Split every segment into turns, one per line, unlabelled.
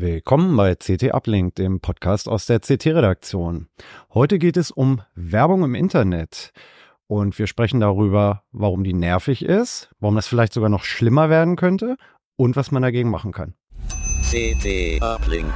Willkommen bei CT Uplink, dem Podcast aus der CT-Redaktion. Heute geht es um Werbung im Internet. Und wir sprechen darüber, warum die nervig ist, warum das vielleicht sogar noch schlimmer werden könnte und was man dagegen machen kann.
CT Uplink.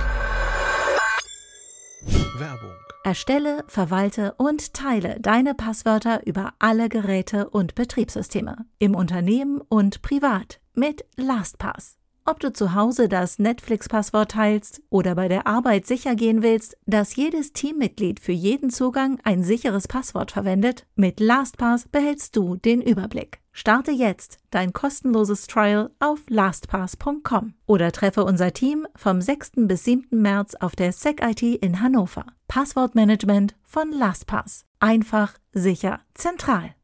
Werbung.
Erstelle, verwalte und teile deine Passwörter über alle Geräte und Betriebssysteme, im Unternehmen und privat mit LastPass. Ob du zu Hause das Netflix-Passwort teilst oder bei der Arbeit sicher gehen willst, dass jedes Teammitglied für jeden Zugang ein sicheres Passwort verwendet, mit LastPass behältst du den Überblick. Starte jetzt dein kostenloses Trial auf lastpass.com oder treffe unser Team vom 6. bis 7. März auf der SecIT in Hannover. Passwortmanagement von LastPass. Einfach, sicher, zentral.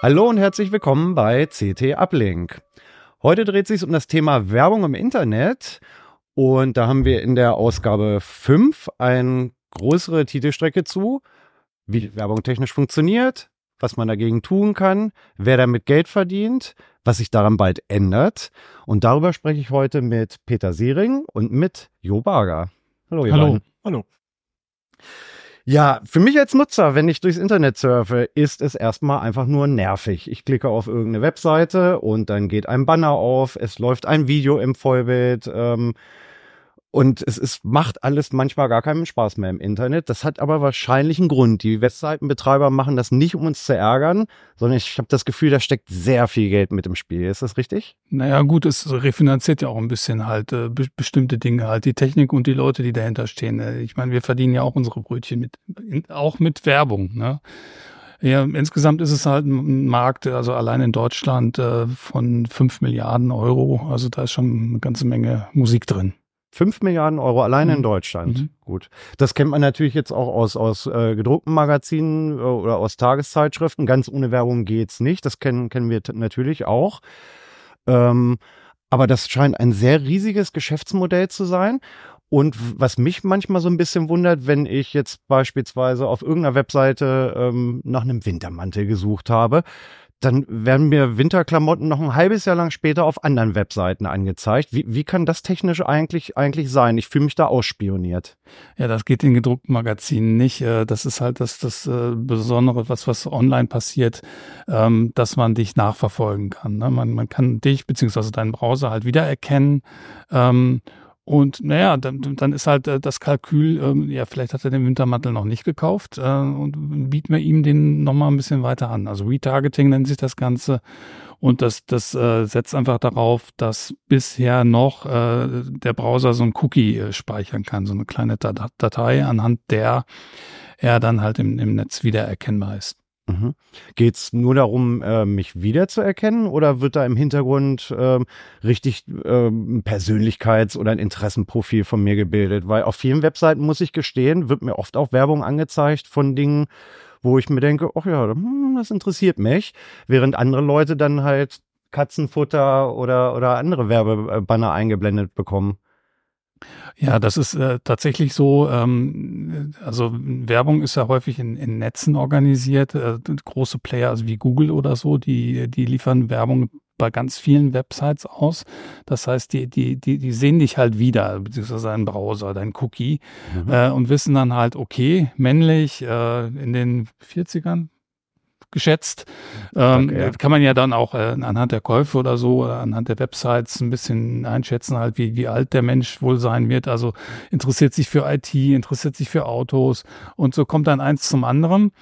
Hallo und herzlich willkommen bei CT Uplink. Heute dreht sich um das Thema Werbung im Internet. Und da haben wir in der Ausgabe 5 eine größere Titelstrecke zu, wie Werbung technisch funktioniert, was man dagegen tun kann, wer damit Geld verdient, was sich daran bald ändert. Und darüber spreche ich heute mit Peter Seering und mit Jo Barger.
Hallo, ihr Hallo. Beiden. Hallo.
Ja, für mich als Nutzer, wenn ich durchs Internet surfe, ist es erstmal einfach nur nervig. Ich klicke auf irgendeine Webseite und dann geht ein Banner auf, es läuft ein Video im Vollbild. Ähm, und es ist, macht alles manchmal gar keinen Spaß mehr im Internet. Das hat aber wahrscheinlich einen Grund. Die Webseitenbetreiber machen das nicht, um uns zu ärgern, sondern ich habe das Gefühl, da steckt sehr viel Geld mit im Spiel. Ist das richtig?
Naja, gut, es refinanziert ja auch ein bisschen halt äh, be bestimmte Dinge, halt die Technik und die Leute, die dahinter stehen. Äh, ich meine, wir verdienen ja auch unsere Brötchen mit, in, auch mit Werbung. Ne? Ja, insgesamt ist es halt ein Markt, also allein in Deutschland äh, von fünf Milliarden Euro. Also da ist schon eine ganze Menge Musik drin.
5 Milliarden Euro allein mhm. in Deutschland. Mhm. Gut. Das kennt man natürlich jetzt auch aus, aus äh, gedruckten Magazinen äh, oder aus Tageszeitschriften. Ganz ohne Werbung geht's nicht. Das kennen, kennen wir natürlich auch. Ähm, aber das scheint ein sehr riesiges Geschäftsmodell zu sein. Und was mich manchmal so ein bisschen wundert, wenn ich jetzt beispielsweise auf irgendeiner Webseite ähm, nach einem Wintermantel gesucht habe, dann werden mir Winterklamotten noch ein halbes Jahr lang später auf anderen Webseiten angezeigt. Wie, wie kann das technisch eigentlich, eigentlich sein? Ich fühle mich da ausspioniert.
Ja, das geht in gedruckten Magazinen nicht. Äh, das ist halt das, das äh, Besondere, was, was online passiert, ähm, dass man dich nachverfolgen kann. Ne? Man, man kann dich beziehungsweise deinen Browser halt wiedererkennen. Und naja, dann, dann ist halt äh, das Kalkül, ähm, ja, vielleicht hat er den Wintermantel noch nicht gekauft äh, und bieten wir ihm den nochmal ein bisschen weiter an. Also Retargeting nennt sich das Ganze. Und das, das äh, setzt einfach darauf, dass bisher noch äh, der Browser so ein Cookie äh, speichern kann, so eine kleine Datei, anhand der er dann halt im, im Netz wiedererkennbar ist.
Mhm. Geht es nur darum, äh, mich wiederzuerkennen oder wird da im Hintergrund äh, richtig äh, ein Persönlichkeits- oder ein Interessenprofil von mir gebildet? Weil auf vielen Webseiten, muss ich gestehen, wird mir oft auch Werbung angezeigt von Dingen, wo ich mir denke, ach ja, hm, das interessiert mich, während andere Leute dann halt Katzenfutter oder, oder andere Werbebanner eingeblendet bekommen.
Ja, das ist äh, tatsächlich so. Ähm, also Werbung ist ja häufig in, in Netzen organisiert. Äh, große Player, also wie Google oder so, die, die liefern Werbung bei ganz vielen Websites aus. Das heißt, die, die, die, die sehen dich halt wieder, beziehungsweise deinen Browser, dein Cookie, mhm. äh, und wissen dann halt, okay, männlich, äh, in den 40ern, geschätzt. Ähm, okay, ja. Kann man ja dann auch äh, anhand der Käufe oder so, oder anhand der Websites ein bisschen einschätzen, halt, wie, wie alt der Mensch wohl sein wird. Also interessiert sich für IT, interessiert sich für Autos und so kommt dann eins zum anderen.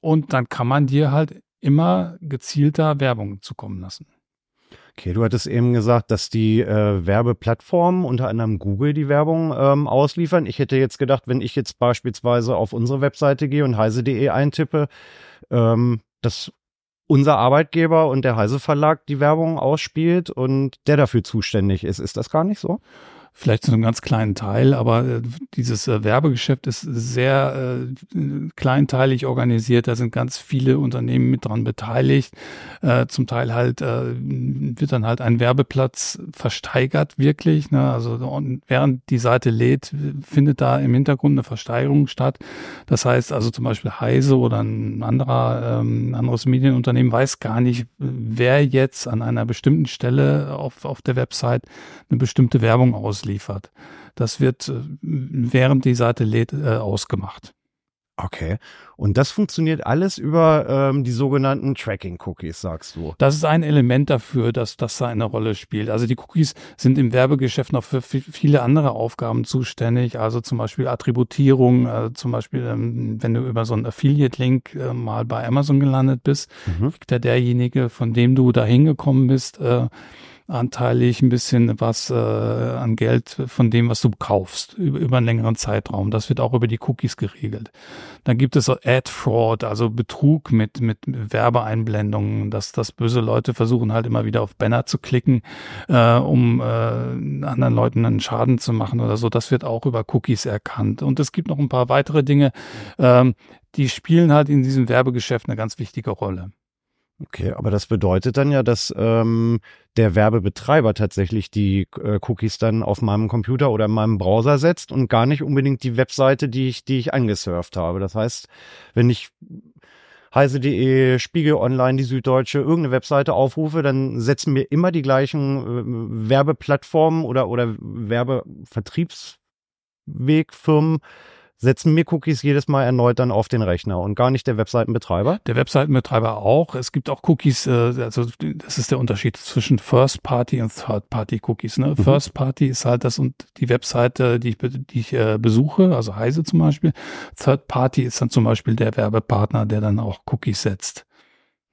Und dann kann man dir halt immer gezielter Werbung zukommen lassen.
Okay, du hattest eben gesagt, dass die äh, Werbeplattformen, unter anderem Google, die Werbung ähm, ausliefern. Ich hätte jetzt gedacht, wenn ich jetzt beispielsweise auf unsere Webseite gehe und heise.de eintippe, ähm, dass unser Arbeitgeber und der Heise Verlag die Werbung ausspielt und der dafür zuständig ist. Ist das gar nicht so?
Vielleicht zu einem ganz kleinen Teil, aber äh, dieses äh, Werbegeschäft ist sehr äh, kleinteilig organisiert. Da sind ganz viele Unternehmen mit dran beteiligt. Zum Teil halt wird dann halt ein Werbeplatz versteigert wirklich. Ne? Also während die Seite lädt, findet da im Hintergrund eine Versteigerung statt. Das heißt also zum Beispiel Heise oder ein anderer ähm, anderes Medienunternehmen weiß gar nicht, wer jetzt an einer bestimmten Stelle auf, auf der Website eine bestimmte Werbung aus ausliefert. Das wird, äh, während die Seite lädt, äh, ausgemacht.
Okay. Und das funktioniert alles über ähm, die sogenannten Tracking-Cookies, sagst du?
Das ist ein Element dafür, dass das da eine Rolle spielt. Also die Cookies sind im Werbegeschäft noch für viele andere Aufgaben zuständig. Also zum Beispiel Attributierung, also zum Beispiel, ähm, wenn du über so einen Affiliate-Link äh, mal bei Amazon gelandet bist, mhm. kriegt da derjenige, von dem du da hingekommen bist, äh, anteilig ein bisschen was äh, an Geld von dem, was du kaufst, über, über einen längeren Zeitraum. Das wird auch über die Cookies geregelt. Dann gibt es so Ad-Fraud, also Betrug mit, mit Werbeeinblendungen, dass, dass böse Leute versuchen halt immer wieder auf Banner zu klicken, äh, um äh, anderen Leuten einen Schaden zu machen oder so. Das wird auch über Cookies erkannt. Und es gibt noch ein paar weitere Dinge, ähm, die spielen halt in diesem Werbegeschäft eine ganz wichtige Rolle.
Okay, aber das bedeutet dann ja, dass ähm, der Werbebetreiber tatsächlich die äh, Cookies dann auf meinem Computer oder in meinem Browser setzt und gar nicht unbedingt die Webseite, die ich, die ich angesurft habe. Das heißt, wenn ich heise.de, Spiegel Online, die Süddeutsche, irgendeine Webseite aufrufe, dann setzen mir immer die gleichen äh, Werbeplattformen oder, oder Werbevertriebswegfirmen setzen mir Cookies jedes Mal erneut dann auf den Rechner und gar nicht der Webseitenbetreiber?
Der Webseitenbetreiber auch. Es gibt auch Cookies, äh, also das ist der Unterschied zwischen First Party und Third Party Cookies. Ne? Mhm. First Party ist halt das und die Webseite, die ich, die ich äh, besuche, also Heise zum Beispiel. Third Party ist dann zum Beispiel der Werbepartner, der dann auch Cookies setzt.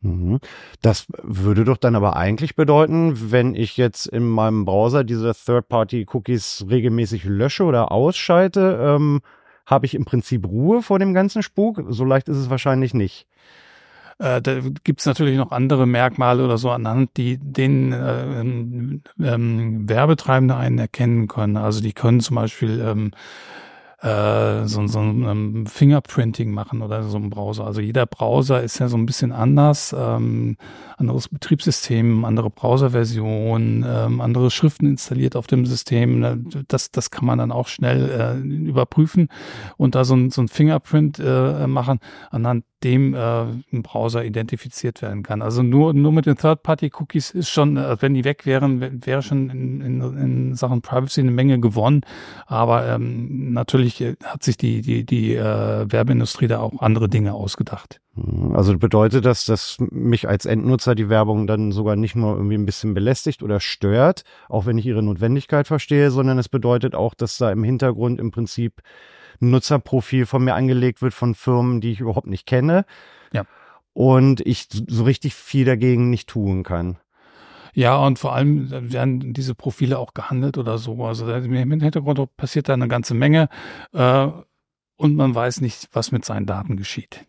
Mhm. Das würde doch dann aber eigentlich bedeuten, wenn ich jetzt in meinem Browser diese Third-Party-Cookies regelmäßig lösche oder ausschalte, ähm, habe ich im Prinzip Ruhe vor dem ganzen Spuk. So leicht ist es wahrscheinlich nicht.
Äh, da gibt es natürlich noch andere Merkmale oder so anhand, die den äh, ähm, Werbetreibende einen erkennen können. Also die können zum Beispiel ähm, äh, so, so ein ähm, Fingerprinting machen oder so ein Browser. Also jeder Browser ist ja so ein bisschen anders, ähm, anderes Betriebssystem, andere Browserversion, ähm, andere Schriften installiert auf dem System. Das, das kann man dann auch schnell äh, überprüfen und da so ein, so ein Fingerprint äh, machen, anhand dem äh, ein Browser identifiziert werden kann. Also nur, nur mit den Third-Party-Cookies ist schon, äh, wenn die weg wären, wäre schon in, in, in Sachen Privacy eine Menge gewonnen. Aber ähm, natürlich äh, hat sich die, die, die äh, Werbeindustrie da auch andere Dinge ausgedacht.
Hm, also bedeutet das, dass mich als Endnutzer die Werbung dann sogar nicht nur irgendwie ein bisschen belästigt oder stört, auch wenn ich ihre Notwendigkeit verstehe, sondern es bedeutet auch, dass da im Hintergrund im Prinzip Nutzerprofil von mir angelegt wird von Firmen, die ich überhaupt nicht kenne.
Ja.
Und ich so richtig viel dagegen nicht tun kann.
Ja, und vor allem werden diese Profile auch gehandelt oder so. Also im Hintergrund passiert da eine ganze Menge äh, und man weiß nicht, was mit seinen Daten geschieht.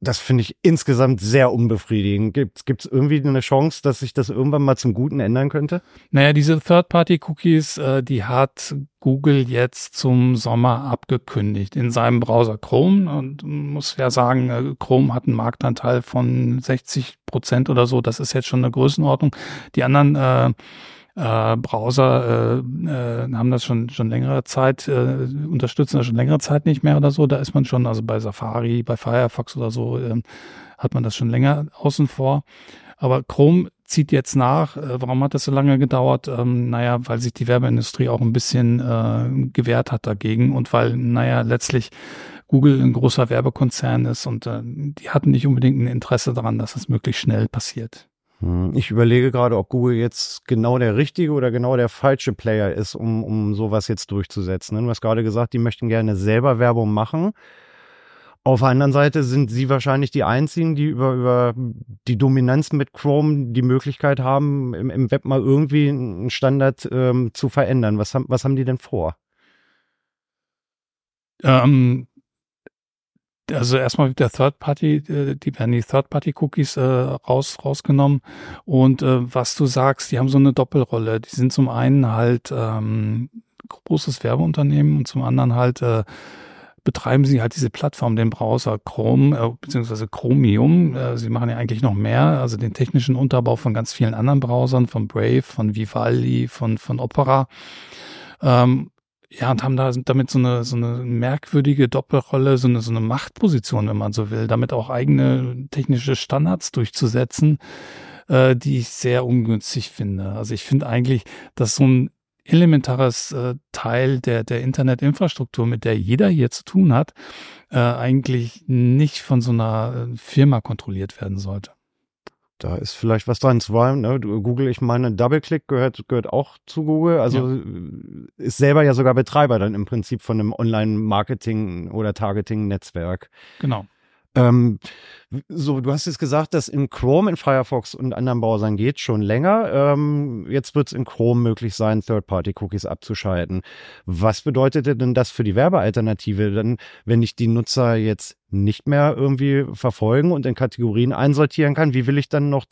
Das finde ich insgesamt sehr unbefriedigend. Gibt es irgendwie eine Chance, dass sich das irgendwann mal zum Guten ändern könnte?
Naja, diese Third-Party-Cookies, äh, die hat Google jetzt zum Sommer abgekündigt in seinem Browser Chrome. Und muss ja sagen, äh, Chrome hat einen Marktanteil von 60 Prozent oder so. Das ist jetzt schon eine Größenordnung. Die anderen äh, äh, Browser äh, äh, haben das schon schon längere Zeit, äh, unterstützen das schon längere Zeit nicht mehr oder so. Da ist man schon, also bei Safari, bei Firefox oder so, äh, hat man das schon länger außen vor. Aber Chrome zieht jetzt nach. Äh, warum hat das so lange gedauert? Ähm, naja, weil sich die Werbeindustrie auch ein bisschen äh, gewehrt hat dagegen und weil, naja, letztlich Google ein großer Werbekonzern ist und äh, die hatten nicht unbedingt ein Interesse daran, dass es möglichst schnell passiert.
Hm, ich überlege gerade, ob Google jetzt genau der richtige oder genau der falsche Player ist, um, um sowas jetzt durchzusetzen. Du hast gerade gesagt, die möchten gerne selber Werbung machen. Auf der anderen Seite sind sie wahrscheinlich die einzigen, die über, über die Dominanz mit Chrome die Möglichkeit haben, im, im Web mal irgendwie einen Standard ähm, zu verändern. Was haben, was haben die denn vor?
Ähm, also erstmal mit der Third Party, äh, die werden die Third Party Cookies äh, raus rausgenommen und äh, was du sagst, die haben so eine Doppelrolle. Die sind zum einen halt ähm, großes Werbeunternehmen und zum anderen halt äh, betreiben sie halt diese Plattform, den Browser Chrome äh, beziehungsweise Chromium. Äh, sie machen ja eigentlich noch mehr, also den technischen Unterbau von ganz vielen anderen Browsern, von Brave, von Vivaldi, von von Opera. Ähm, ja, und haben da damit so eine, so eine merkwürdige Doppelrolle, so eine, so eine Machtposition, wenn man so will, damit auch eigene technische Standards durchzusetzen, äh, die ich sehr ungünstig finde. Also ich finde eigentlich, dass so ein elementares äh, Teil der, der Internetinfrastruktur, mit der jeder hier zu tun hat, äh, eigentlich nicht von so einer äh, Firma kontrolliert werden sollte.
Da ist vielleicht was dran. Zwar, ne, Google, ich meine, DoubleClick gehört, gehört auch zu Google. Also ja. ist selber ja sogar Betreiber dann im Prinzip von einem Online-Marketing- oder Targeting-Netzwerk.
Genau.
Ähm, so, du hast jetzt gesagt, dass in Chrome, in Firefox und anderen Browsern geht schon länger. Ähm, jetzt wird es in Chrome möglich sein, Third-Party-Cookies abzuschalten. Was bedeutet denn das für die Werbealternative? Denn wenn ich die Nutzer jetzt nicht mehr irgendwie verfolgen und in Kategorien einsortieren kann, wie will ich dann noch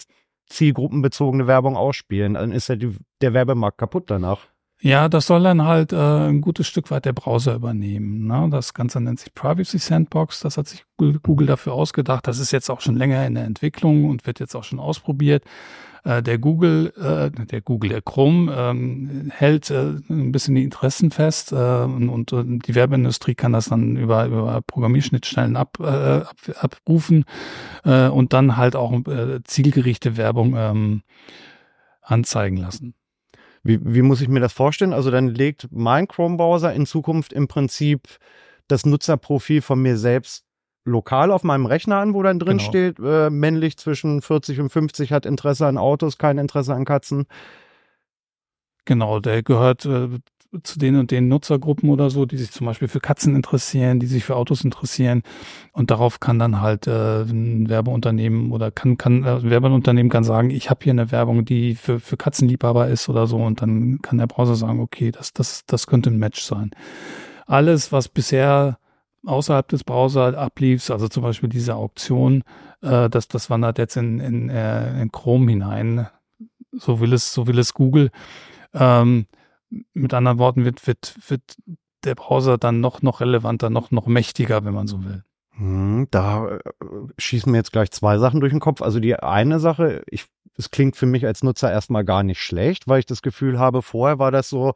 zielgruppenbezogene Werbung ausspielen? Dann ist ja die, der Werbemarkt kaputt danach.
Ja, das soll dann halt äh, ein gutes Stück weit der Browser übernehmen. Ne? Das Ganze nennt sich Privacy Sandbox. Das hat sich Google, dafür ausgedacht. Das ist jetzt auch schon länger in der Entwicklung und wird jetzt auch schon ausprobiert. Äh, der Google, äh, der Google, der Chrome ähm, hält äh, ein bisschen die Interessen fest äh, und, und, die Werbeindustrie kann das dann über, über Programmierschnittstellen ab, äh, ab, abrufen äh, und dann halt auch äh, zielgerichte Werbung ähm, anzeigen lassen.
Wie, wie muss ich mir das vorstellen? Also dann legt mein Chrome-Browser in Zukunft im Prinzip das Nutzerprofil von mir selbst lokal auf meinem Rechner an, wo dann drin genau. steht, äh, männlich zwischen 40 und 50 hat Interesse an Autos, kein Interesse an Katzen.
Genau, der gehört äh, zu den und den Nutzergruppen oder so, die sich zum Beispiel für Katzen interessieren, die sich für Autos interessieren. Und darauf kann dann halt äh, ein Werbeunternehmen oder kann, kann äh, ein Werbeunternehmen kann sagen, ich habe hier eine Werbung, die für, für Katzenliebhaber ist oder so. Und dann kann der Browser sagen, okay, das, das, das könnte ein Match sein. Alles, was bisher außerhalb des Browser ablief, also zum Beispiel diese Auktion, äh, das, das wandert jetzt in, in, äh, in Chrome hinein. So will es, so will es Google. Ähm, mit anderen Worten wird, wird, wird der Browser dann noch, noch relevanter, noch, noch mächtiger, wenn man so will.
Hm, da äh, schießen mir jetzt gleich zwei Sachen durch den Kopf. Also die eine Sache, ich, es klingt für mich als Nutzer erstmal gar nicht schlecht, weil ich das Gefühl habe, vorher war das so,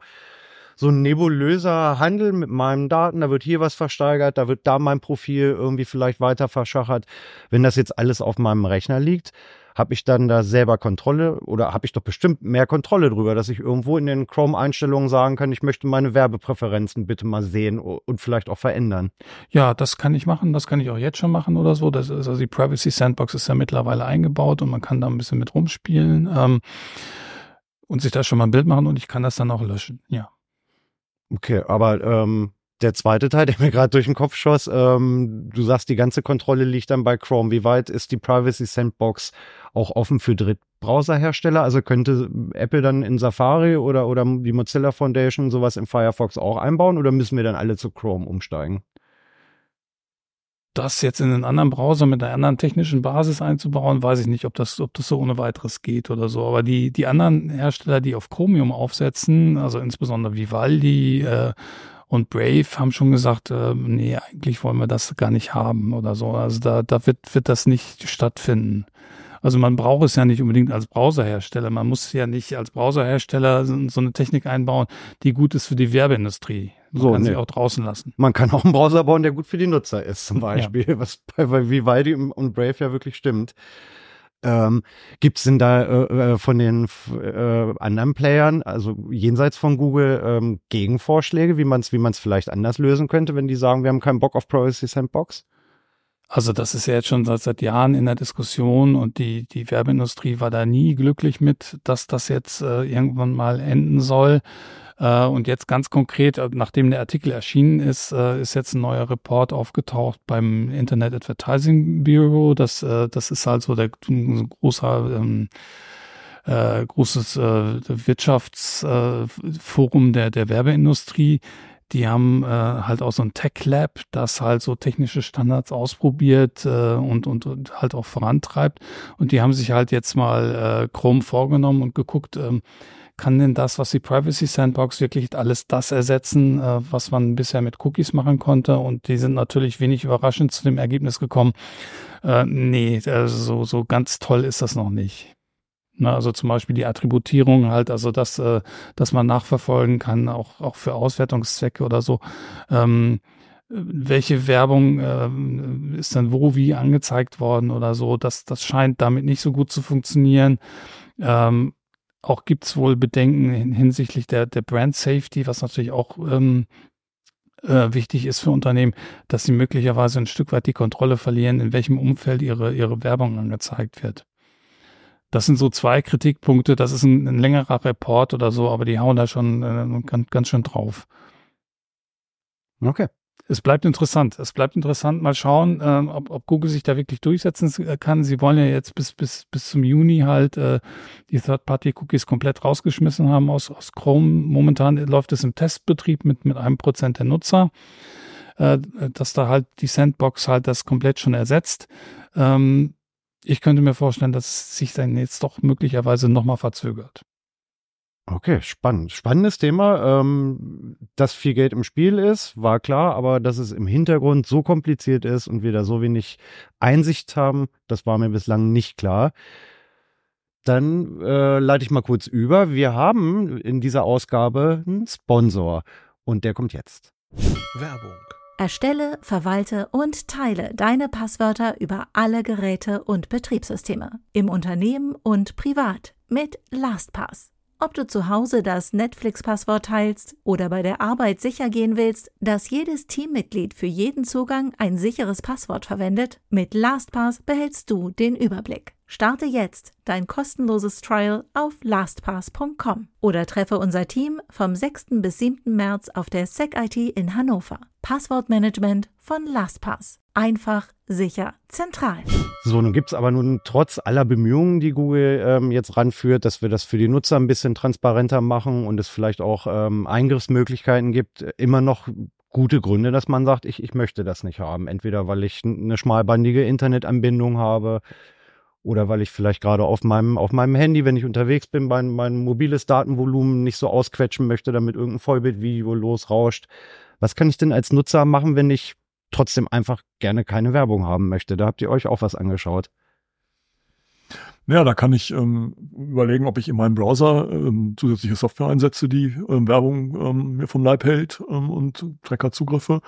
so ein nebulöser Handel mit meinen Daten. Da wird hier was versteigert, da wird da mein Profil irgendwie vielleicht weiter verschachert. Wenn das jetzt alles auf meinem Rechner liegt, habe ich dann da selber Kontrolle oder habe ich doch bestimmt mehr Kontrolle drüber, dass ich irgendwo in den Chrome-Einstellungen sagen kann, ich möchte meine Werbepräferenzen bitte mal sehen und vielleicht auch verändern.
Ja, das kann ich machen, das kann ich auch jetzt schon machen oder so. Das ist also die Privacy Sandbox ist ja mittlerweile eingebaut und man kann da ein bisschen mit rumspielen ähm, und sich da schon mal ein Bild machen und ich kann das dann auch löschen. Ja.
Okay, aber ähm, der zweite Teil, der mir gerade durch den Kopf schoss, ähm, du sagst, die ganze Kontrolle liegt dann bei Chrome. Wie weit ist die Privacy Sandbox auch offen für Drittbrowserhersteller? Also könnte Apple dann in Safari oder, oder die Mozilla Foundation sowas im Firefox auch einbauen oder müssen wir dann alle zu Chrome umsteigen?
Das jetzt in einen anderen Browser mit einer anderen technischen Basis einzubauen, weiß ich nicht, ob das, ob das so ohne weiteres geht oder so. Aber die, die anderen Hersteller, die auf Chromium aufsetzen, also insbesondere Vivaldi, äh, und Brave haben schon gesagt, äh, nee, eigentlich wollen wir das gar nicht haben oder so. Also da, da wird, wird das nicht stattfinden. Also man braucht es ja nicht unbedingt als Browserhersteller. Man muss ja nicht als Browserhersteller so eine Technik einbauen, die gut ist für die Werbeindustrie. Man so, kann nee. sie auch draußen lassen.
Man kann auch einen Browser bauen, der gut für die Nutzer ist, zum Beispiel, ja. was bei, bei Vivaldi und Brave ja wirklich stimmt. Ähm, Gibt es denn da äh, äh, von den äh, anderen Playern, also jenseits von Google, ähm, Gegenvorschläge, wie man es wie man's vielleicht anders lösen könnte, wenn die sagen, wir haben keinen Bock auf Privacy Sandbox?
Also das ist ja jetzt schon seit, seit Jahren in der Diskussion und die, die Werbeindustrie war da nie glücklich mit, dass das jetzt äh, irgendwann mal enden soll. Äh, und jetzt ganz konkret, äh, nachdem der Artikel erschienen ist, äh, ist jetzt ein neuer Report aufgetaucht beim Internet Advertising Bureau. Das, das ist also der ein großer ähm, äh, großes äh, Wirtschaftsforum äh, der, der Werbeindustrie. Die haben äh, halt auch so ein Tech Lab, das halt so technische Standards ausprobiert äh, und, und, und halt auch vorantreibt. Und die haben sich halt jetzt mal äh, Chrome vorgenommen und geguckt, ähm, kann denn das, was die Privacy Sandbox wirklich alles das ersetzen, äh, was man bisher mit Cookies machen konnte? Und die sind natürlich wenig überraschend zu dem Ergebnis gekommen. Äh, nee, also so, so ganz toll ist das noch nicht. Na, also zum Beispiel die Attributierung halt, also dass, äh, dass man nachverfolgen kann, auch, auch für Auswertungszwecke oder so. Ähm, welche Werbung äh, ist dann wo wie angezeigt worden oder so, das, das scheint damit nicht so gut zu funktionieren. Ähm, auch gibt es wohl Bedenken hinsichtlich der, der Brand Safety, was natürlich auch ähm, äh, wichtig ist für Unternehmen, dass sie möglicherweise ein Stück weit die Kontrolle verlieren, in welchem Umfeld ihre, ihre Werbung angezeigt wird. Das sind so zwei Kritikpunkte. Das ist ein, ein längerer Report oder so, aber die hauen da schon äh, ganz, ganz schön drauf.
Okay
es bleibt interessant. Es bleibt interessant. Mal schauen, äh, ob, ob Google sich da wirklich durchsetzen kann. Sie wollen ja jetzt bis, bis, bis zum Juni halt äh, die Third-Party-Cookies komplett rausgeschmissen haben aus, aus Chrome. Momentan läuft es im Testbetrieb mit, mit einem Prozent der Nutzer, äh, dass da halt die Sandbox halt das komplett schon ersetzt. Ähm, ich könnte mir vorstellen, dass sich dann jetzt doch möglicherweise nochmal verzögert.
Okay, spannend. Spannendes Thema. Ähm, dass viel Geld im Spiel ist, war klar, aber dass es im Hintergrund so kompliziert ist und wir da so wenig Einsicht haben, das war mir bislang nicht klar. Dann äh, leite ich mal kurz über. Wir haben in dieser Ausgabe einen Sponsor und der kommt jetzt.
Werbung. Erstelle, verwalte und teile deine Passwörter über alle Geräte und Betriebssysteme im Unternehmen und privat mit LastPass. Ob du zu Hause das Netflix-Passwort teilst oder bei der Arbeit sicher gehen willst, dass jedes Teammitglied für jeden Zugang ein sicheres Passwort verwendet, mit LastPass behältst du den Überblick. Starte jetzt dein kostenloses Trial auf lastpass.com oder treffe unser Team vom 6. bis 7. März auf der SecIT in Hannover. Passwortmanagement von LastPass. Einfach, sicher, zentral.
So, nun gibt es aber nun trotz aller Bemühungen, die Google ähm, jetzt ranführt, dass wir das für die Nutzer ein bisschen transparenter machen und es vielleicht auch ähm, Eingriffsmöglichkeiten gibt, immer noch gute Gründe, dass man sagt, ich, ich möchte das nicht haben. Entweder weil ich eine schmalbandige Internetanbindung habe oder weil ich vielleicht gerade auf meinem, auf meinem Handy, wenn ich unterwegs bin, mein, mein mobiles Datenvolumen nicht so ausquetschen möchte, damit irgendein Vollbildvideo losrauscht. Was kann ich denn als Nutzer machen, wenn ich trotzdem einfach gerne keine Werbung haben möchte. Da habt ihr euch auch was angeschaut.
Ja, da kann ich ähm, überlegen, ob ich in meinem Browser ähm, zusätzliche Software einsetze, die ähm, Werbung ähm, mir vom Leib hält ähm, und Trackerzugriffe.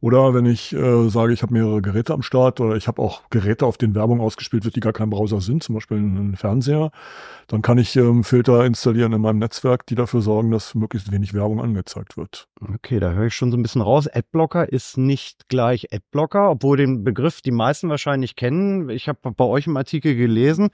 Oder wenn ich äh, sage, ich habe mehrere Geräte am Start oder ich habe auch Geräte, auf denen Werbung ausgespielt wird, die gar kein Browser sind, zum Beispiel ein Fernseher, dann kann ich ähm, Filter installieren in meinem Netzwerk, die dafür sorgen, dass möglichst wenig Werbung angezeigt wird.
Okay, da höre ich schon so ein bisschen raus. Adblocker ist nicht gleich Adblocker, obwohl den Begriff die meisten wahrscheinlich kennen. Ich habe bei euch im Artikel gelesen,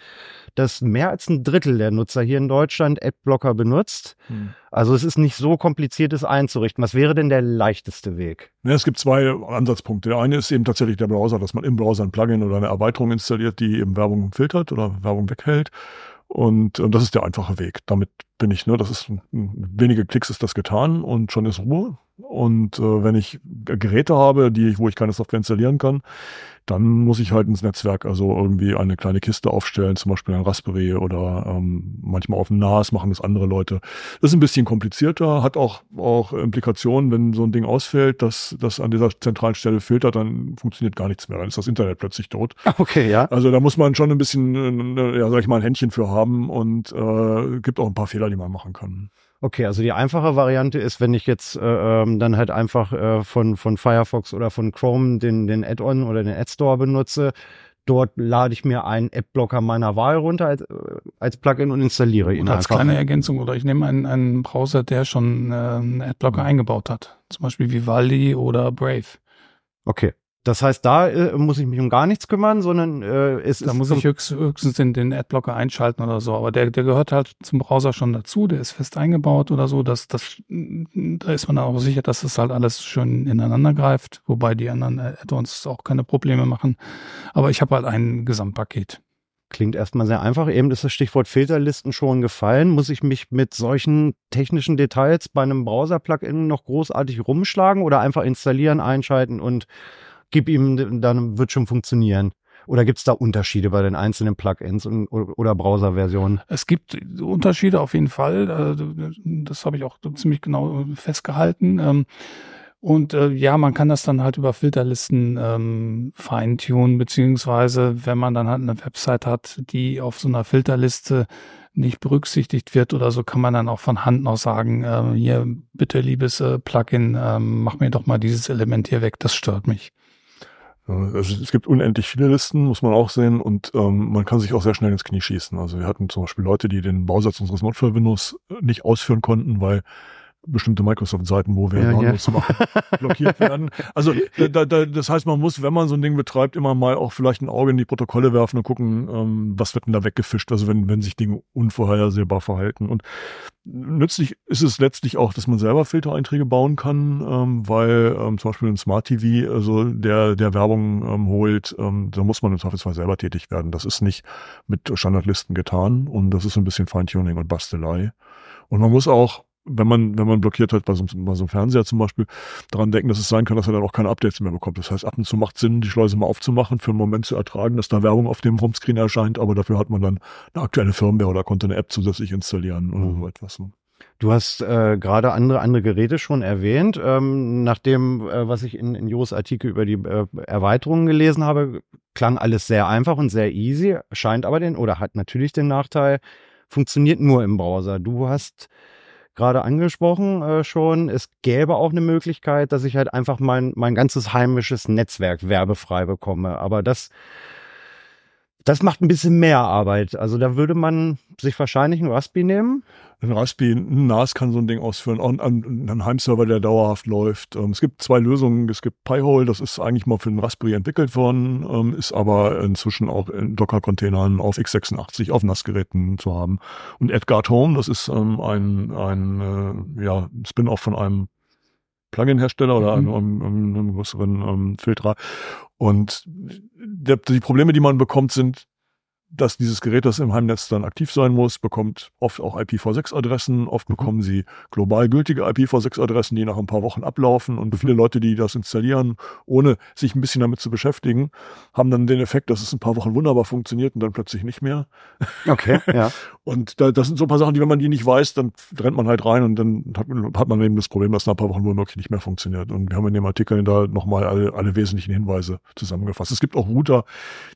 dass mehr als ein Drittel der Nutzer hier in Deutschland Adblocker benutzt. Hm. Also es ist nicht so kompliziert, es einzurichten. Was wäre denn der leichteste Weg?
Ja, es gibt zwei Ansatzpunkte. Der eine ist eben tatsächlich der Browser, dass man im Browser ein Plugin oder eine Erweiterung installiert, die eben Werbung filtert oder Werbung weghält. Und, und das ist der einfache Weg. Damit bin ich, ne, das ist wenige Klicks ist das getan und schon ist Ruhe. Und äh, wenn ich Geräte habe, die, wo ich keine Software installieren kann, dann muss ich halt ins Netzwerk also irgendwie eine kleine Kiste aufstellen, zum Beispiel ein Raspberry oder ähm, manchmal auf dem NAS machen das andere Leute. Das ist ein bisschen komplizierter, hat auch, auch Implikationen, wenn so ein Ding ausfällt, dass das an dieser zentralen Stelle filtert, dann funktioniert gar nichts mehr, dann ist das Internet plötzlich tot.
Okay, ja.
Also da muss man schon ein bisschen, äh, ja, sag ich mal, ein Händchen für haben und äh, gibt auch ein paar Fehler, die man machen kann.
Okay, also die einfache Variante ist, wenn ich jetzt äh, ähm, dann halt einfach äh, von, von Firefox oder von Chrome den, den Add-on oder den Add-Store benutze, dort lade ich mir einen Adblocker meiner Wahl runter als, äh, als Plugin und installiere ihn
und als kleine Ergänzung oder ich nehme einen, einen Browser, der schon äh, einen Adblocker eingebaut hat, zum Beispiel Vivaldi oder Brave.
Okay. Das heißt, da äh, muss ich mich um gar nichts kümmern, sondern äh, es
da ist. Da muss ich höchstens, höchstens den, den Adblocker einschalten oder so. Aber der, der gehört halt zum Browser schon dazu, der ist fest eingebaut oder so. Das, das, da ist man auch sicher, dass das halt alles schön ineinander greift, wobei die anderen Add-ons auch keine Probleme machen. Aber ich habe halt ein Gesamtpaket.
Klingt erstmal sehr einfach. Eben ist das Stichwort Filterlisten schon gefallen. Muss ich mich mit solchen technischen Details bei einem Browser-Plugin noch großartig rumschlagen oder einfach installieren, einschalten und gib ihm, dann wird schon funktionieren. Oder gibt es da Unterschiede bei den einzelnen Plugins und, oder Browser-Versionen?
Es gibt Unterschiede auf jeden Fall. Äh, das habe ich auch ziemlich genau festgehalten. Ähm, und äh, ja, man kann das dann halt über Filterlisten ähm, feintunen, beziehungsweise wenn man dann halt eine Website hat, die auf so einer Filterliste nicht berücksichtigt wird oder so, kann man dann auch von Hand noch sagen, äh, hier bitte liebes Plugin, äh, mach mir doch mal dieses Element hier weg, das stört mich.
Also es gibt unendlich viele Listen, muss man auch sehen, und ähm, man kann sich auch sehr schnell ins Knie schießen. Also wir hatten zum Beispiel Leute, die den Bausatz unseres Notfall-Windows nicht ausführen konnten, weil bestimmte Microsoft-Seiten, wo wir ja, Downloads ja. machen, blockiert werden. Also da, da, das heißt, man muss, wenn man so ein Ding betreibt, immer mal auch vielleicht ein Auge in die Protokolle werfen und gucken, ähm, was wird denn da weggefischt, also wenn, wenn sich Dinge unvorhersehbar verhalten. Und nützlich ist es letztlich auch, dass man selber Filtereinträge bauen kann, ähm, weil ähm, zum Beispiel ein Smart TV, also der, der Werbung ähm, holt, ähm, da muss man im Zweifelsfall selber tätig werden. Das ist nicht mit Standardlisten getan und das ist ein bisschen Feintuning und Bastelei. Und man muss auch wenn man, wenn man blockiert hat bei so, bei so einem Fernseher zum Beispiel, daran denken, dass es sein kann, dass er dann auch keine Updates mehr bekommt. Das heißt, ab und zu macht Sinn, die Schleuse mal aufzumachen, für einen Moment zu ertragen, dass da Werbung auf dem Homescreen erscheint, aber dafür hat man dann eine aktuelle Firmware oder konnte eine App zusätzlich installieren oder mhm. so etwas.
Du hast äh, gerade andere andere Geräte schon erwähnt. Ähm, nach dem, äh, was ich in, in Jos Artikel über die äh, Erweiterungen gelesen habe, klang alles sehr einfach und sehr easy, scheint aber den oder hat natürlich den Nachteil, funktioniert nur im Browser. Du hast gerade angesprochen äh, schon, es gäbe auch eine Möglichkeit, dass ich halt einfach mein, mein ganzes heimisches Netzwerk werbefrei bekomme. Aber das, das macht ein bisschen mehr Arbeit. Also da würde man sich wahrscheinlich ein Raspi nehmen
ein Raspi, ein NAS kann so ein Ding ausführen, auch ein, ein Heimserver, der dauerhaft läuft. Ähm, es gibt zwei Lösungen. Es gibt Pi-hole, das ist eigentlich mal für den Raspberry entwickelt worden, ähm, ist aber inzwischen auch in Docker-Containern auf x86, auf NAS-Geräten zu haben. Und Edgar Home, das ist ähm, ein, ein äh, ja, Spin-off von einem Plugin-Hersteller oder mhm. einem, einem, einem größeren ähm, Filterer. Und die Probleme, die man bekommt, sind dass dieses Gerät, das im Heimnetz dann aktiv sein muss, bekommt oft auch IPv6-Adressen. Oft mhm. bekommen sie global gültige IPv6-Adressen, die nach ein paar Wochen ablaufen. Und viele Leute, die das installieren, ohne sich ein bisschen damit zu beschäftigen, haben dann den Effekt, dass es ein paar Wochen wunderbar funktioniert und dann plötzlich nicht mehr.
Okay, ja.
und da, das sind so ein paar Sachen, die, wenn man die nicht weiß, dann rennt man halt rein und dann hat, hat man eben das Problem, dass nach ein paar Wochen womöglich nicht mehr funktioniert. Und wir haben in dem Artikel da nochmal alle, alle wesentlichen Hinweise zusammengefasst. Es gibt auch Router,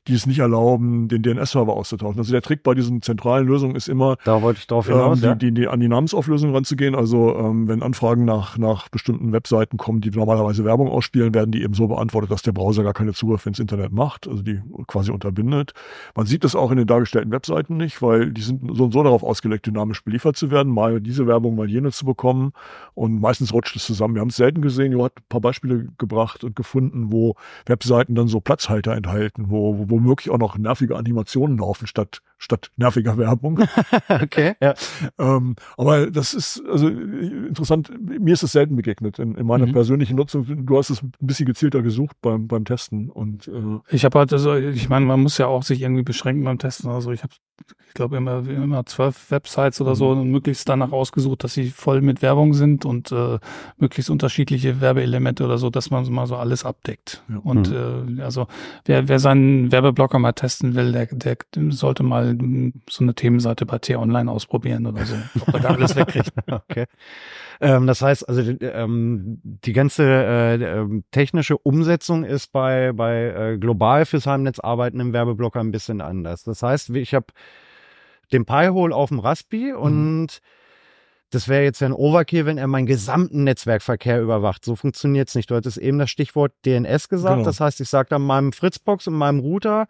die es nicht erlauben, den DNS-Server Server auszutauschen. Also der Trick bei diesen zentralen Lösungen ist immer,
da wollte ich drauf hinaus,
ähm, die, die, die, an die Namensauflösung ranzugehen. Also ähm, wenn Anfragen nach, nach bestimmten Webseiten kommen, die normalerweise Werbung ausspielen, werden die eben so beantwortet, dass der Browser gar keine Zugriff ins Internet macht, also die quasi unterbindet. Man sieht das auch in den dargestellten Webseiten nicht, weil die sind so und so darauf ausgelegt, dynamisch beliefert zu werden, mal diese Werbung, mal jene zu bekommen. Und meistens rutscht es zusammen. Wir haben es selten gesehen. Jo hat ein paar Beispiele gebracht und gefunden, wo Webseiten dann so Platzhalter enthalten, wo, wo womöglich auch noch nervige Animationen laufen statt statt nerviger Werbung.
okay. Ja.
Ähm, aber das ist also interessant. Mir ist es selten begegnet in, in meiner mhm. persönlichen Nutzung. Du hast es ein bisschen gezielter gesucht beim beim Testen und
äh, ich habe halt also ich meine man muss ja auch sich irgendwie beschränken beim Testen. Also ich habe ich glaube immer immer zwölf Websites oder so mhm. und möglichst danach ausgesucht, dass sie voll mit Werbung sind und äh, möglichst unterschiedliche Werbeelemente oder so, dass man mal so alles abdeckt. Ja. Und mhm. äh, also wer wer seinen Werbeblocker mal testen will, der der sollte mal so eine Themenseite bei T-Online ausprobieren oder so, ob er da alles wegkriegt.
okay. Ähm, das heißt, also ähm, die ganze äh, ähm, technische Umsetzung ist bei, bei äh, global fürs Heimnetz arbeitenden Werbeblocker ein bisschen anders. Das heißt, ich habe den Pi-Hole auf dem Raspi mhm. und das wäre jetzt ein Overkill, wenn er meinen gesamten Netzwerkverkehr überwacht. So funktioniert's nicht. Du hattest eben das Stichwort DNS gesagt. Genau. Das heißt, ich sage dann meinem Fritzbox und meinem Router,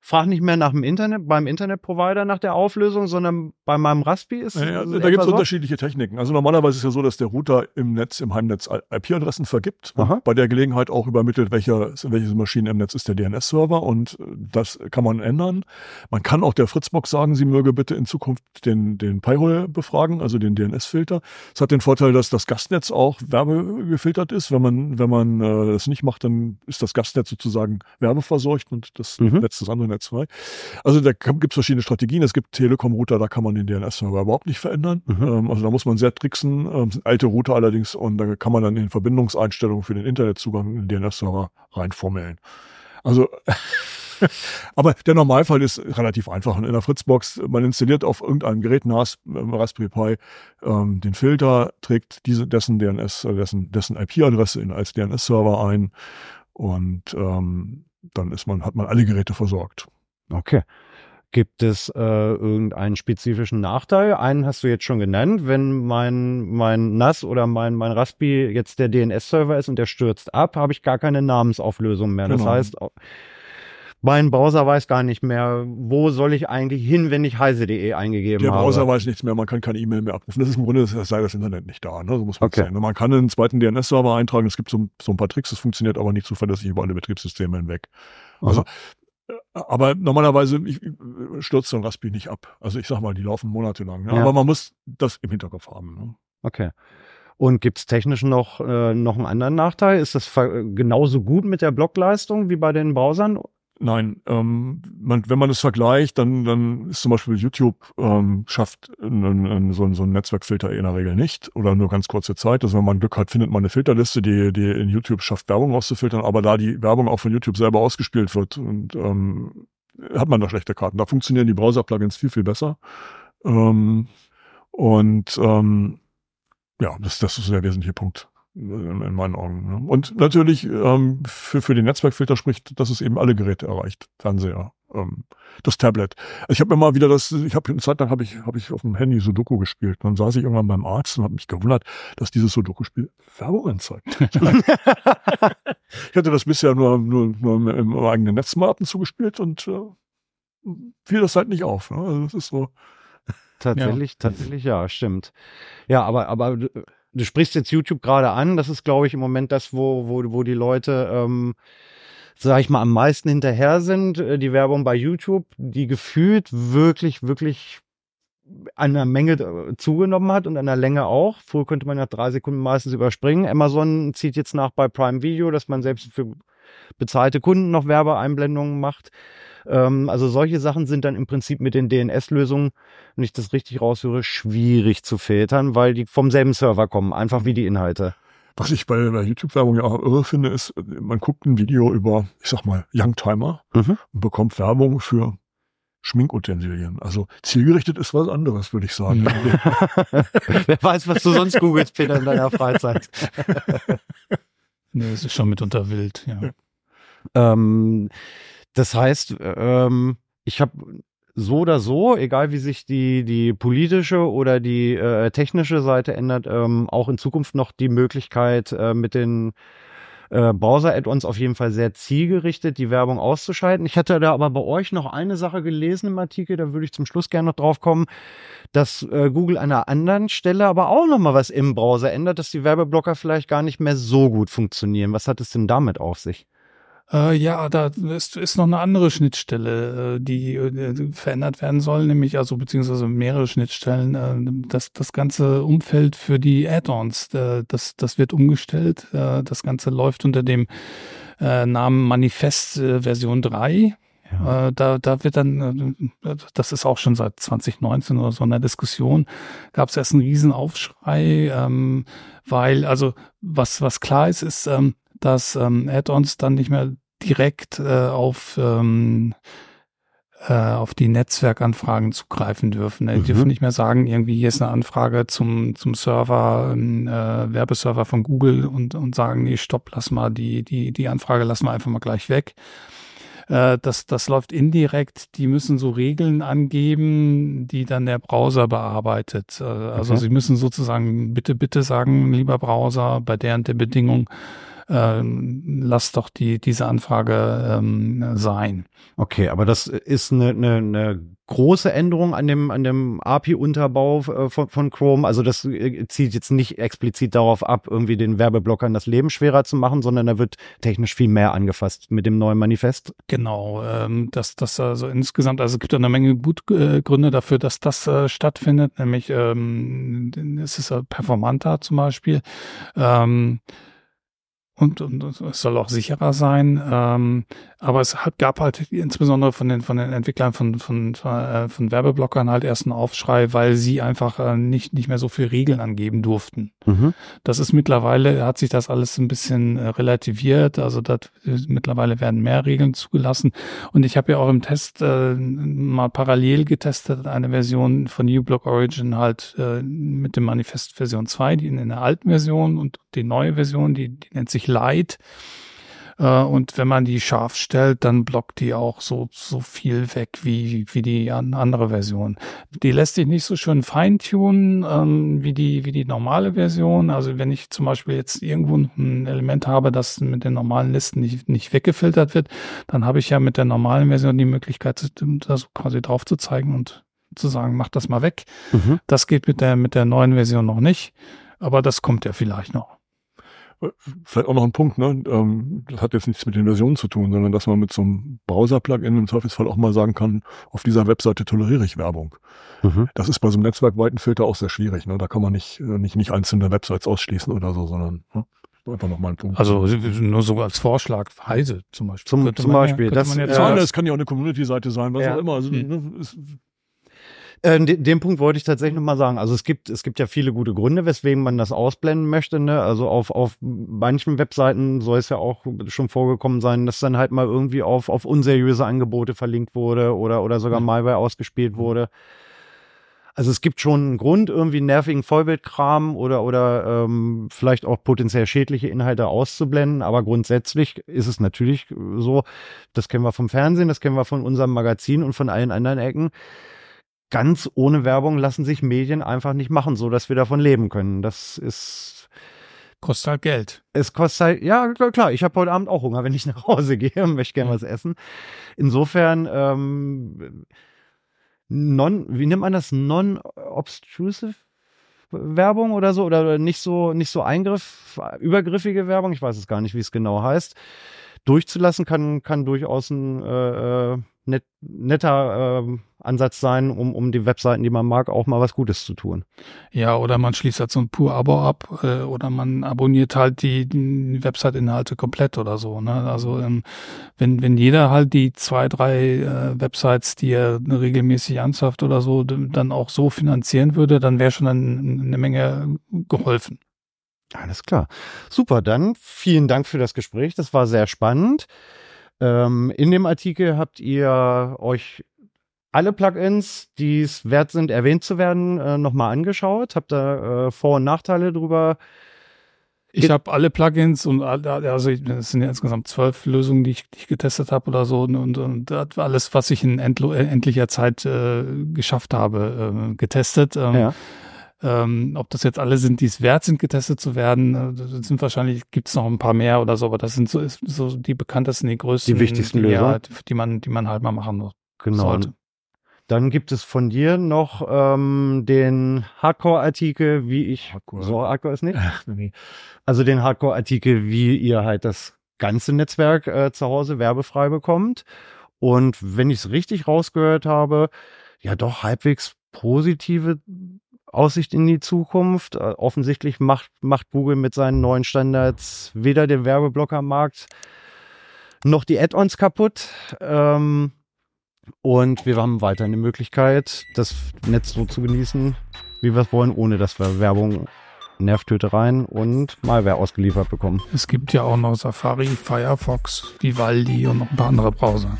frag nicht mehr nach dem Internet, beim Internetprovider nach der Auflösung, sondern bei meinem Raspi ist
es. Ja, da gibt es unterschiedliche Techniken. Also normalerweise ist ja so, dass der Router im Netz, im Heimnetz IP-Adressen vergibt. Aha. Bei der Gelegenheit auch übermittelt, welcher, welche Maschine im Netz ist der DNS-Server und das kann man ändern. Man kann auch der Fritzbox sagen, sie möge bitte in Zukunft den, den Pi-hole befragen, also den DNS-Filter. Es hat den Vorteil, dass das Gastnetz auch werbegefiltert ist. Wenn man, wenn man äh, das nicht macht, dann ist das Gastnetz sozusagen werbeverseucht und das mhm. Netz des anderen 2. Also da gibt es verschiedene Strategien. Es gibt Telekom-Router, da kann man den DNS-Server überhaupt nicht verändern. Mhm. Ähm, also da muss man sehr tricksen. Ähm, sind alte Router allerdings und da kann man dann in Verbindungseinstellungen für den Internetzugang den DNS-Server reinformeln. Also Aber der Normalfall ist relativ einfach. In der Fritzbox, man installiert auf irgendeinem Gerät NAS, äh, Raspberry Pi, ähm, den Filter, trägt diese, dessen DNS, äh, dessen, dessen IP-Adresse als DNS-Server ein und ähm, dann ist man, hat man alle Geräte versorgt.
Okay. Gibt es äh, irgendeinen spezifischen Nachteil? Einen hast du jetzt schon genannt. Wenn mein, mein NAS oder mein, mein Raspi jetzt der DNS-Server ist und der stürzt ab, habe ich gar keine Namensauflösung mehr. Genau. Das heißt, mein Browser weiß gar nicht mehr, wo soll ich eigentlich hin, wenn ich heise.de eingegeben
habe.
Der
Browser
habe.
weiß nichts mehr, man kann keine E-Mail mehr abrufen. Das ist im Grunde, das sei das Internet nicht da, ne? so muss man okay. sagen. Man kann einen zweiten DNS-Server eintragen, es gibt so, so, ein paar Tricks, das funktioniert aber nicht zuverlässig über alle Betriebssysteme hinweg. Also, äh, aber normalerweise ich, stürzt so ein Raspi nicht ab. Also ich sag mal, die laufen monatelang. Ne? Ja. Aber man muss das im Hinterkopf haben. Ne?
Okay. Und gibt's technisch noch, äh, noch einen anderen Nachteil? Ist das genauso gut mit der Blockleistung wie bei den Browsern?
Nein, ähm, man, wenn man es vergleicht, dann, dann ist zum Beispiel YouTube ähm, schafft ein, ein, so, ein, so ein Netzwerkfilter in der Regel nicht oder nur ganz kurze Zeit. Also wenn man Glück hat, findet man eine Filterliste, die, die in YouTube schafft, Werbung auszufiltern, aber da die Werbung auch von YouTube selber ausgespielt wird und ähm, hat man da schlechte Karten. Da funktionieren die Browser-Plugins viel, viel besser. Ähm, und ähm, ja, das, das ist der wesentliche Punkt in, in meinen Augen. Ne? Und natürlich ähm, für, für den Netzwerkfilter spricht, dass es eben alle Geräte erreicht. Fernseher, ähm, das Tablet. Also ich habe immer wieder das, ich habe eine Zeit lang habe ich, hab ich auf dem Handy Sudoku gespielt. dann saß ich irgendwann beim Arzt und habe mich gewundert, dass dieses Sudoku-Spiel Werbung anzeigt. ich hatte das bisher nur, nur, nur im eigenen Netz mal ab und zu und äh, fiel das halt nicht auf. Ne? Also das ist so.
Tatsächlich, ja. tatsächlich, ja, stimmt. Ja, aber, aber du sprichst jetzt YouTube gerade an. Das ist, glaube ich, im Moment das, wo, wo, wo die Leute, ähm, sag ich mal, am meisten hinterher sind. Äh, die Werbung bei YouTube, die gefühlt wirklich, wirklich an der Menge äh, zugenommen hat und an der Länge auch. Früher könnte man ja drei Sekunden meistens überspringen. Amazon zieht jetzt nach bei Prime Video, dass man selbst für bezahlte Kunden noch Werbeeinblendungen macht. Ähm, also solche Sachen sind dann im Prinzip mit den DNS-Lösungen, wenn ich das richtig raushöre, schwierig zu filtern, weil die vom selben Server kommen, einfach wie die Inhalte.
Was ich bei der YouTube-Werbung ja auch irre finde, ist, man guckt ein Video über, ich sag mal, Youngtimer mhm. und bekommt Werbung für Schminkutensilien. Also zielgerichtet ist was anderes, würde ich sagen.
Wer weiß, was du sonst googelst, Peter, in deiner Freizeit.
nee, es ist schon mitunter wild, ja. ja.
Ähm, das heißt, ähm, ich habe so oder so, egal wie sich die, die politische oder die äh, technische Seite ändert, ähm, auch in Zukunft noch die Möglichkeit, äh, mit den äh, Browser-Add-ons auf jeden Fall sehr zielgerichtet die Werbung auszuschalten. Ich hatte da aber bei euch noch eine Sache gelesen im Artikel, da würde ich zum Schluss gerne noch drauf kommen, dass äh, Google an einer anderen Stelle aber auch noch mal was im Browser ändert, dass die Werbeblocker vielleicht gar nicht mehr so gut funktionieren. Was hat es denn damit auf sich?
Äh, ja, da ist, ist noch eine andere Schnittstelle, äh, die äh, verändert werden soll, nämlich also beziehungsweise mehrere Schnittstellen. Äh, das, das ganze Umfeld für die Add-ons, äh, das, das wird umgestellt. Äh, das Ganze läuft unter dem äh, Namen Manifest äh, Version 3. Ja. Äh, da, da wird dann, äh, das ist auch schon seit 2019 oder so in der Diskussion, gab es erst einen riesen Aufschrei, ähm, weil, also was, was klar ist, ist, ähm, dass ähm, Add-ons dann nicht mehr direkt äh, auf ähm, äh, auf die Netzwerkanfragen zugreifen dürfen. Die mhm. dürfen nicht mehr sagen, irgendwie hier ist eine Anfrage zum zum Server, ein äh, Werbeserver von Google und und sagen, nee, stopp, lass mal die die die Anfrage lassen wir einfach mal gleich weg. Äh, das das läuft indirekt. Die müssen so Regeln angeben, die dann der Browser bearbeitet. Äh, also okay. sie müssen sozusagen bitte bitte sagen, lieber Browser, bei der und der Bedingung ähm, lass doch die, diese Anfrage ähm, sein.
Okay, aber das ist eine, eine, eine große Änderung an dem, an dem API-Unterbau äh, von, von Chrome. Also das äh, zielt jetzt nicht explizit darauf ab, irgendwie den Werbeblockern das Leben schwerer zu machen, sondern da wird technisch viel mehr angefasst mit dem neuen Manifest.
Genau, ähm, das, das also insgesamt, also es gibt eine Menge gute äh, Gründe dafür, dass das äh, stattfindet, nämlich ähm, es ist äh, performanter zum Beispiel. Ähm, und, und, es soll auch sicherer sein. Ähm, aber es hat, gab halt insbesondere von den von den Entwicklern von von äh, von Werbeblockern halt erst einen Aufschrei, weil sie einfach äh, nicht nicht mehr so viel Regeln angeben durften. Mhm. Das ist mittlerweile hat sich das alles ein bisschen äh, relativiert. Also das, mittlerweile werden mehr Regeln zugelassen. Und ich habe ja auch im Test äh, mal parallel getestet eine Version von uBlock Origin halt äh, mit dem Manifest Version 2, die in, in der alten Version und die neue Version, die, die nennt sich Lite. Äh, und wenn man die scharf stellt, dann blockt die auch so, so viel weg wie, wie die andere Version. Die lässt sich nicht so schön feintunen ähm, wie, die, wie die normale Version. Also wenn ich zum Beispiel jetzt irgendwo ein Element habe, das mit den normalen Listen nicht, nicht weggefiltert wird, dann habe ich ja mit der normalen Version die Möglichkeit, das quasi drauf zu zeigen und zu sagen, mach das mal weg. Mhm. Das geht mit der, mit der neuen Version noch nicht, aber das kommt ja vielleicht noch.
Vielleicht auch noch ein Punkt, ne? Ähm, das hat jetzt nichts mit den Versionen zu tun, sondern dass man mit so einem Browser-Plugin im Zweifelsfall auch mal sagen kann, auf dieser Webseite toleriere ich Werbung. Mhm. Das ist bei so einem netzwerkweiten Filter auch sehr schwierig. Ne? Da kann man nicht, äh, nicht, nicht einzelne Websites ausschließen oder so, sondern ne? einfach nochmal ein Punkt.
Also nur so als Vorschlag, Heise zum Beispiel.
Zum, zum Beispiel.
Ja, das, ja, das kann ja auch eine Community-Seite sein, was ja. auch immer. Also, hm. ne, ist,
äh, den, den Punkt wollte ich tatsächlich nochmal sagen. Also es gibt, es gibt ja viele gute Gründe, weswegen man das ausblenden möchte. Ne? Also auf, auf manchen Webseiten soll es ja auch schon vorgekommen sein, dass dann halt mal irgendwie auf, auf unseriöse Angebote verlinkt wurde oder, oder sogar mhm. Malware ausgespielt wurde. Also es gibt schon einen Grund, irgendwie nervigen Vollbildkram oder, oder ähm, vielleicht auch potenziell schädliche Inhalte auszublenden. Aber grundsätzlich ist es natürlich so, das kennen wir vom Fernsehen, das kennen wir von unserem Magazin und von allen anderen Ecken ganz ohne Werbung lassen sich Medien einfach nicht machen, so dass wir davon leben können. Das ist
kostet halt Geld.
Es kostet halt, ja klar, ich habe heute Abend auch Hunger, wenn ich nach Hause gehe und möchte gerne was essen. Insofern, ähm, non, wie nennt man das? Non-obtrusive Werbung oder so? Oder nicht so, nicht so Eingriff, übergriffige Werbung, ich weiß es gar nicht, wie es genau heißt. Durchzulassen kann, kann durchaus ein äh, äh net, netter äh, Ansatz sein, um, um die Webseiten, die man mag, auch mal was Gutes zu tun.
Ja, oder man schließt halt so ein Pur-Abo ab äh, oder man abonniert halt die, die Website-Inhalte komplett oder so. Ne? Also ähm, wenn, wenn jeder halt die zwei, drei äh, Websites, die er regelmäßig anzapft oder so, dann auch so finanzieren würde, dann wäre schon ein, eine Menge geholfen.
Alles klar. Super, dann vielen Dank für das Gespräch. Das war sehr spannend. Ähm, in dem Artikel habt ihr euch alle Plugins, die es wert sind, erwähnt zu werden, äh, nochmal angeschaut. Habt da äh, Vor- und Nachteile drüber
ich habe alle Plugins und also es sind ja insgesamt zwölf Lösungen, die ich, die ich getestet habe oder so und, und, und alles, was ich in endlo, endlicher Zeit äh, geschafft habe, äh, getestet. Ähm, ja. Ähm, ob das jetzt alle sind, die es wert sind, getestet zu werden, äh, sind wahrscheinlich, gibt es noch ein paar mehr oder so, aber das sind so, so die bekanntesten, die größten,
die wichtigsten die, Lösungen,
die man, die man halt mal machen
genau. sollte. Dann gibt es von dir noch ähm, den Hardcore-Artikel, wie ich. Hardcore. So Hardcore ist nicht. Ach, nee. Also den Hardcore-Artikel, wie ihr halt das ganze Netzwerk äh, zu Hause werbefrei bekommt. Und wenn ich es richtig rausgehört habe, ja doch halbwegs positive Aussicht in die Zukunft. Äh, offensichtlich macht, macht Google mit seinen neuen Standards weder den Werbeblockermarkt noch die Add-ons kaputt. Ähm, und wir haben weiterhin die Möglichkeit, das Netz so zu genießen, wie wir es wollen, ohne dass wir Werbung, Nervtötereien und Malware ausgeliefert bekommen.
Es gibt ja auch noch Safari, Firefox, Vivaldi und noch ein paar andere Browser.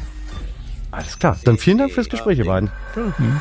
Alles klar. Dann vielen Dank fürs Gespräch, ihr beiden. Ja. Mhm.